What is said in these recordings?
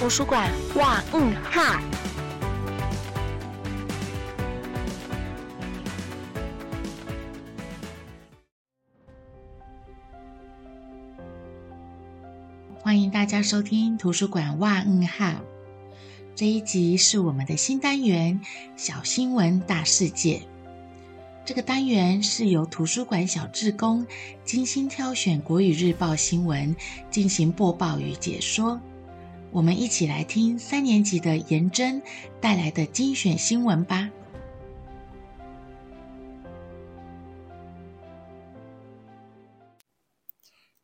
图书馆哇嗯哈。欢迎大家收听图书馆哇嗯哈。这一集是我们的新单元“小新闻大世界”。这个单元是由图书馆小志工精心挑选国语日报新闻进行播报与解说。我们一起来听三年级的颜真带来的精选新闻吧。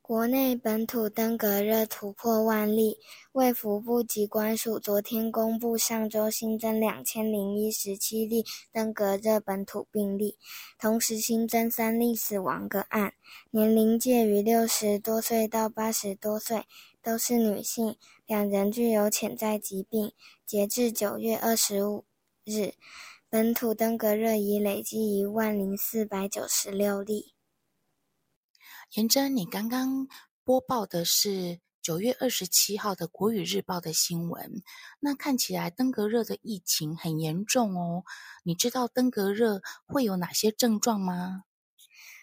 国内本土登革热突破万例，卫福部机关署昨天公布，上周新增两千零一十七例登革热本土病例，同时新增三例死亡个案，年龄介于六十多岁到八十多岁，都是女性，两人具有潜在疾病。截至九月二十五日，本土登革热已累计一万零四百九十六例。颜真，你刚刚播报的是九月二十七号的《国语日报》的新闻。那看起来登革热的疫情很严重哦。你知道登革热会有哪些症状吗？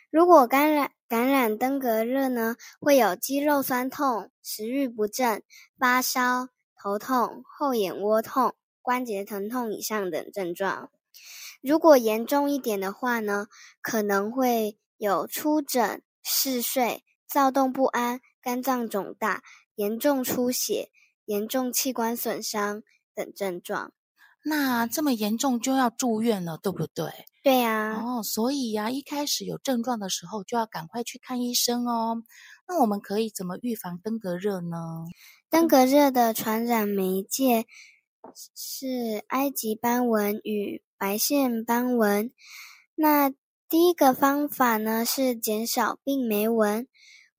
如果感染感染登革热呢，会有肌肉酸痛、食欲不振、发烧、头痛、后眼窝痛、关节疼痛以上等症状。如果严重一点的话呢，可能会有出疹。嗜睡、躁动不安、肝脏肿大、严重出血、严重器官损伤等症状。那这么严重就要住院了，对不对？对呀。哦，所以呀，一开始有症状的时候就要赶快去看医生哦。那我们可以怎么预防登革热呢？登革热的传染媒介是埃及斑纹与白线斑纹。那第一个方法呢是减少病媒蚊，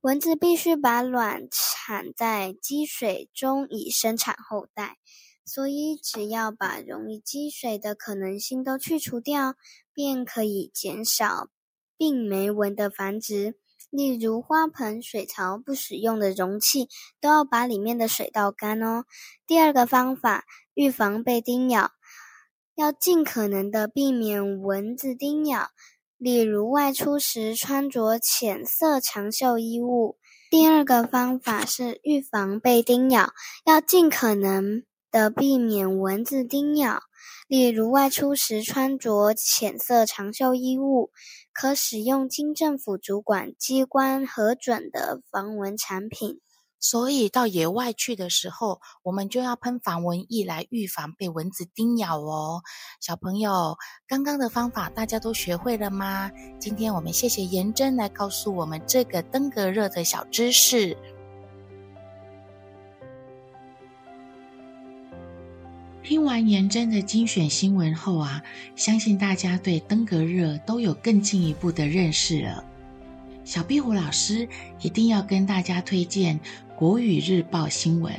蚊子必须把卵产在积水中以生产后代，所以只要把容易积水的可能性都去除掉，便可以减少病媒蚊的繁殖。例如花盆、水槽不使用的容器，都要把里面的水倒干哦。第二个方法，预防被叮咬，要尽可能的避免蚊子叮咬。例如外出时穿着浅色长袖衣物。第二个方法是预防被叮咬，要尽可能的避免蚊子叮咬。例如外出时穿着浅色长袖衣物，可使用经政府主管机关核准的防蚊产品。所以到野外去的时候，我们就要喷防蚊液来预防被蚊子叮咬哦。小朋友，刚刚的方法大家都学会了吗？今天我们谢谢颜真来告诉我们这个登革热的小知识。听完颜真的精选新闻后啊，相信大家对登革热都有更进一步的认识了。小壁虎老师一定要跟大家推荐。国语日报新闻，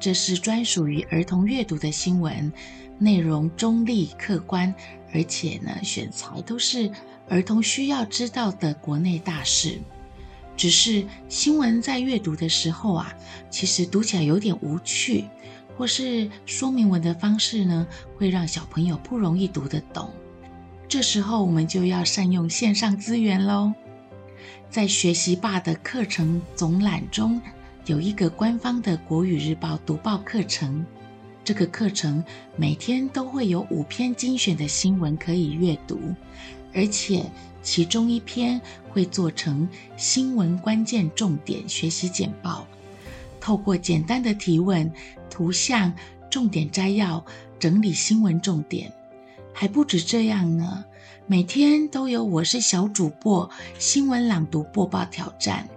这是专属于儿童阅读的新闻，内容中立客观，而且呢，选材都是儿童需要知道的国内大事。只是新闻在阅读的时候啊，其实读起来有点无趣，或是说明文的方式呢，会让小朋友不容易读得懂。这时候我们就要善用线上资源喽，在学习霸的课程总览中。有一个官方的国语日报读报课程，这个课程每天都会有五篇精选的新闻可以阅读，而且其中一篇会做成新闻关键重点学习简报，透过简单的提问、图像、重点摘要整理新闻重点。还不止这样呢，每天都有我是小主播新闻朗读播报挑战。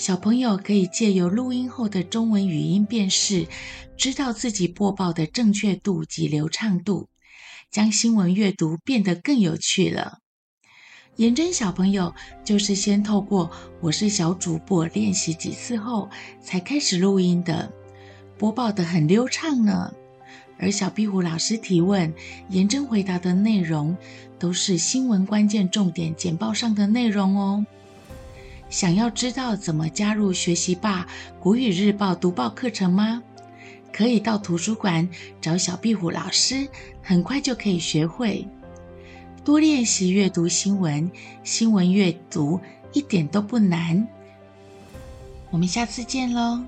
小朋友可以借由录音后的中文语音辨识，知道自己播报的正确度及流畅度，将新闻阅读变得更有趣了。颜真小朋友就是先透过我是小主播练习几次后，才开始录音的，播报的很流畅呢。而小壁虎老师提问，颜真回答的内容都是新闻关键重点简报上的内容哦。想要知道怎么加入学习吧国语日报读报课程吗？可以到图书馆找小壁虎老师，很快就可以学会。多练习阅读新闻，新闻阅读一点都不难。我们下次见喽。